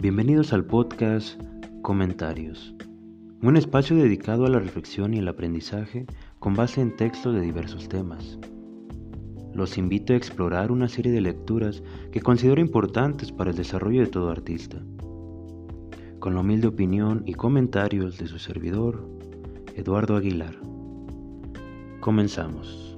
Bienvenidos al podcast Comentarios, un espacio dedicado a la reflexión y el aprendizaje con base en textos de diversos temas. Los invito a explorar una serie de lecturas que considero importantes para el desarrollo de todo artista. Con la humilde opinión y comentarios de su servidor, Eduardo Aguilar. Comenzamos.